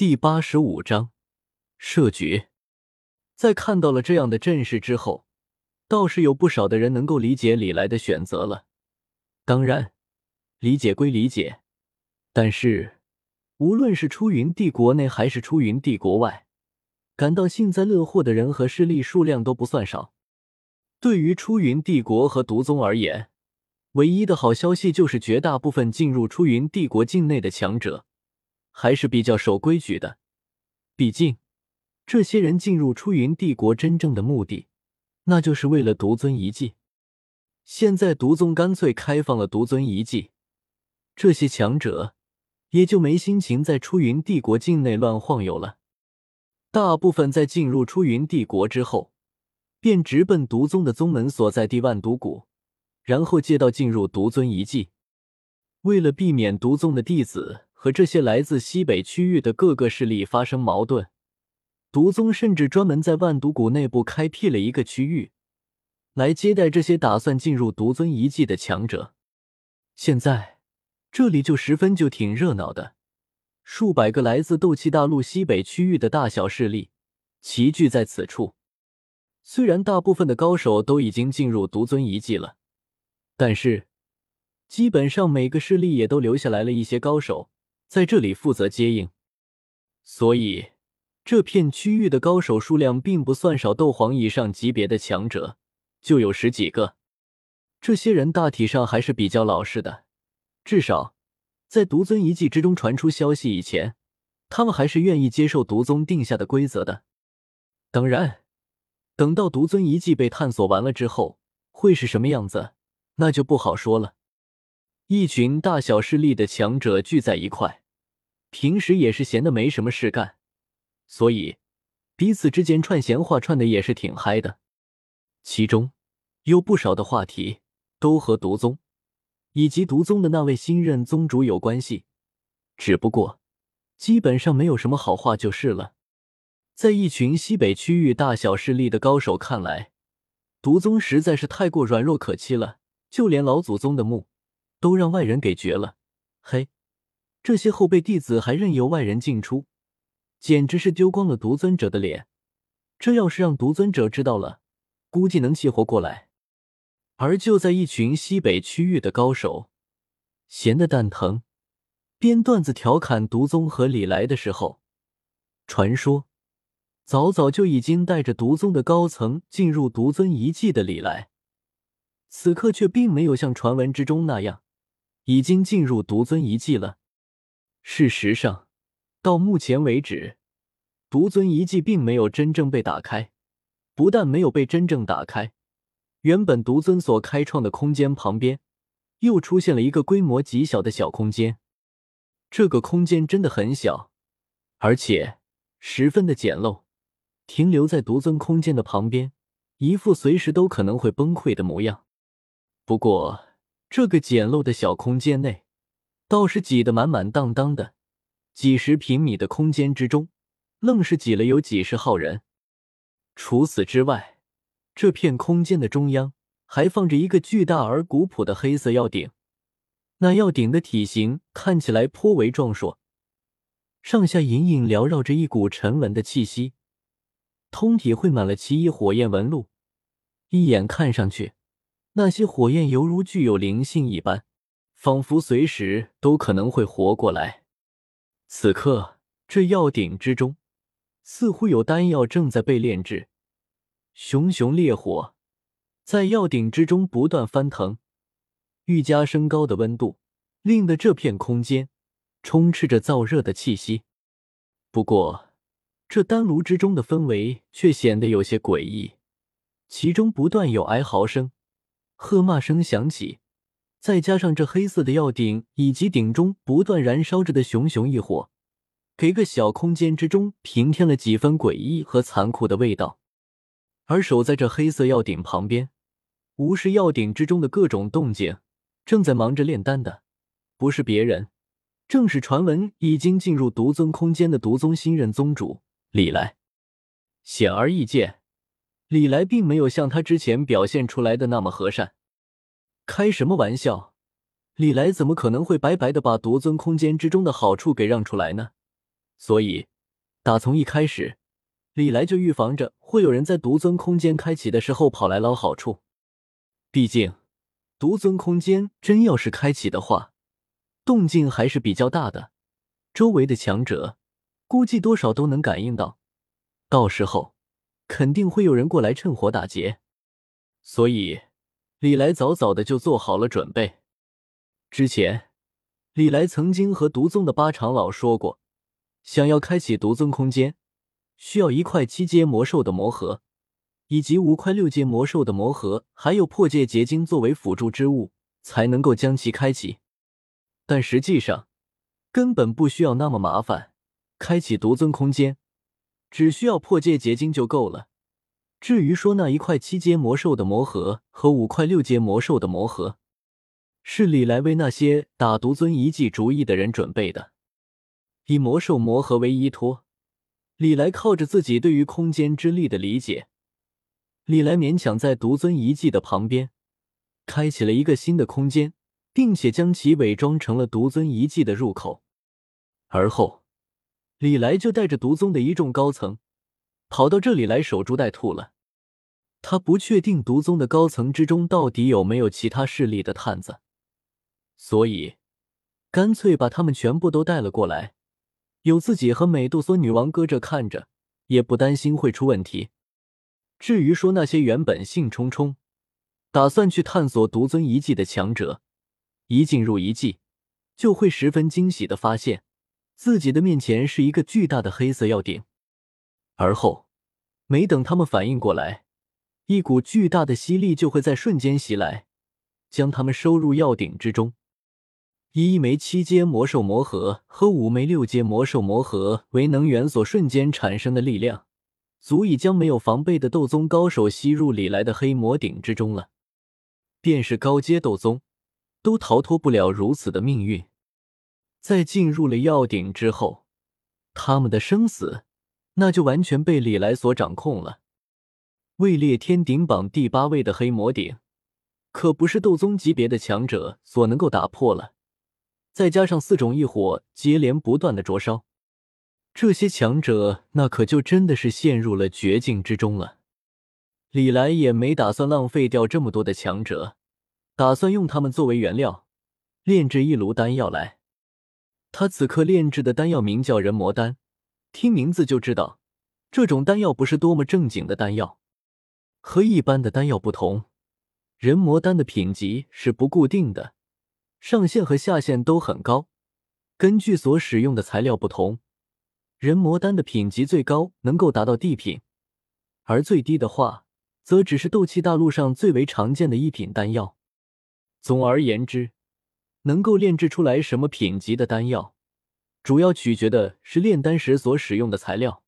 第八十五章设局。在看到了这样的阵势之后，倒是有不少的人能够理解李来的选择了。当然，理解归理解，但是无论是出云帝国内还是出云帝国外，感到幸灾乐祸的人和势力数量都不算少。对于出云帝国和毒宗而言，唯一的好消息就是绝大部分进入出云帝国境内的强者还是比较守规矩的。毕竟，这些人进入出云帝国真正的目的，那就是为了独尊遗迹。现在独宗干脆开放了独尊遗迹，这些强者也就没心情在出云帝国境内乱晃悠了。大部分在进入出云帝国之后。便直奔独宗的宗门所在地万毒谷，然后借道进入独尊遗迹。为了避免独宗的弟子和这些来自西北区域的各个势力发生矛盾，毒宗甚至专门在万毒谷内部开辟了一个区域，来接待这些打算进入毒尊遗迹的强者。现在这里就十分就挺热闹的，数百个来自斗气大陆西北区域的大小势力齐聚在此处。虽然大部分的高手都已经进入独尊遗迹了，但是基本上每个势力也都留下来了一些高手在这里负责接应，所以这片区域的高手数量并不算少，斗皇以上级别的强者就有十几个。这些人大体上还是比较老实的，至少在独尊遗迹之中传出消息以前，他们还是愿意接受独宗定下的规则的。当然。等到独尊遗迹被探索完了之后，会是什么样子，那就不好说了。一群大小势力的强者聚在一块，平时也是闲的没什么事干，所以彼此之间串闲话串的也是挺嗨的。其中有不少的话题都和毒宗以及毒宗的那位新任宗主有关系，只不过基本上没有什么好话就是了。在一群西北区域大小势力的高手看来，毒宗实在是太过软弱可欺了，就连老祖宗的墓都让外人给绝了。嘿，这些后辈弟子还任由外人进出，简直是丢光了独尊者的脸。这要是让独尊者知道了，估计能气活过来。而就在一群西北区域的高手闲得蛋疼，编段子调侃毒宗和李来的时候，传说。早早就已经带着毒宗的高层进入独尊遗迹的李来，此刻却并没有像传闻之中那样，已经进入独尊遗迹了。事实上，到目前为止，独尊遗迹并没有真正被打开。不但没有被真正打开，原本独尊所开创的空间旁边，又出现了一个规模极小的小空间。这个空间真的很小，而且十分的简陋。停留在独尊空间的旁边，一副随时都可能会崩溃的模样。不过，这个简陋的小空间内，倒是挤得满满当当的。几十平米的空间之中，愣是挤了有几十号人。除此之外，这片空间的中央还放着一个巨大而古朴的黑色药鼎。那药鼎的体型看起来颇为壮硕，上下隐隐缭绕着一股沉稳的气息。通体绘满了奇异火焰纹路，一眼看上去，那些火焰犹如具有灵性一般，仿佛随时都可能会活过来。此刻，这药鼎之中似乎有丹药正在被炼制，熊熊烈火在药鼎之中不断翻腾，愈加升高的温度令得这片空间充斥着燥热的气息。不过，这丹炉之中的氛围却显得有些诡异，其中不断有哀嚎声、喝骂声响起，再加上这黑色的药鼎以及鼎中不断燃烧着的熊熊异火，给个小空间之中平添了几分诡异和残酷的味道。而守在这黑色药鼎旁边，无视药鼎之中的各种动静，正在忙着炼丹的，不是别人，正是传闻已经进入独尊空间的独宗新任宗主。李来，显而易见，李来并没有像他之前表现出来的那么和善。开什么玩笑？李来怎么可能会白白的把独尊空间之中的好处给让出来呢？所以打从一开始，李来就预防着会有人在独尊空间开启的时候跑来捞好处。毕竟，独尊空间真要是开启的话，动静还是比较大的，周围的强者估计多少都能感应到，到时候肯定会有人过来趁火打劫。所以，李来早早的就做好了准备。之前，李来曾经和独宗的八长老说过，想要开启独尊空间，需要一块七阶魔兽的魔核。以及五块六阶魔兽的魔核，还有破界结晶作为辅助之物，才能够将其开启。但实际上，根本不需要那么麻烦。开启独尊空间，只需要破界结晶就够了。至于说那一块七阶魔兽的魔核和五块六阶魔兽的魔核，是李来为那些打独尊遗迹主意的人准备的。以魔兽魔核为依托，李来靠着自己对于空间之力的理解。李来勉强在独尊遗迹的旁边开启了一个新的空间，并且将其伪装成了独尊遗迹的入口。而后，李来就带着独宗的一众高层跑到这里来守株待兔了。他不确定独宗的高层之中到底有没有其他势力的探子，所以干脆把他们全部都带了过来，有自己和美杜莎女王搁这看着，也不担心会出问题。至于说那些原本兴冲冲打算去探索独尊遗迹的强者，一进入遗迹，就会十分惊喜的发现，自己的面前是一个巨大的黑色药鼎。而后，没等他们反应过来，一股巨大的吸力就会在瞬间袭来，将他们收入药鼎之中。以一枚七阶魔兽魔核和五枚六阶魔兽魔核为能源所瞬间产生的力量。足以将没有防备的斗宗高手吸入里来的黑魔鼎之中了，便是高阶斗宗，都逃脱不了如此的命运。在进入了药鼎之后，他们的生死那就完全被李来所掌控了。位列天鼎榜第八位的黑魔鼎，可不是斗宗级别的强者所能够打破了。再加上四种异火接连不断的灼烧。这些强者，那可就真的是陷入了绝境之中了。李来也没打算浪费掉这么多的强者，打算用他们作为原料，炼制一炉丹药来。他此刻炼制的丹药名叫人魔丹，听名字就知道，这种丹药不是多么正经的丹药。和一般的丹药不同，人魔丹的品级是不固定的，上限和下限都很高，根据所使用的材料不同。人魔丹的品级最高能够达到地品，而最低的话，则只是斗气大陆上最为常见的一品丹药。总而言之，能够炼制出来什么品级的丹药，主要取决的是炼丹时所使用的材料。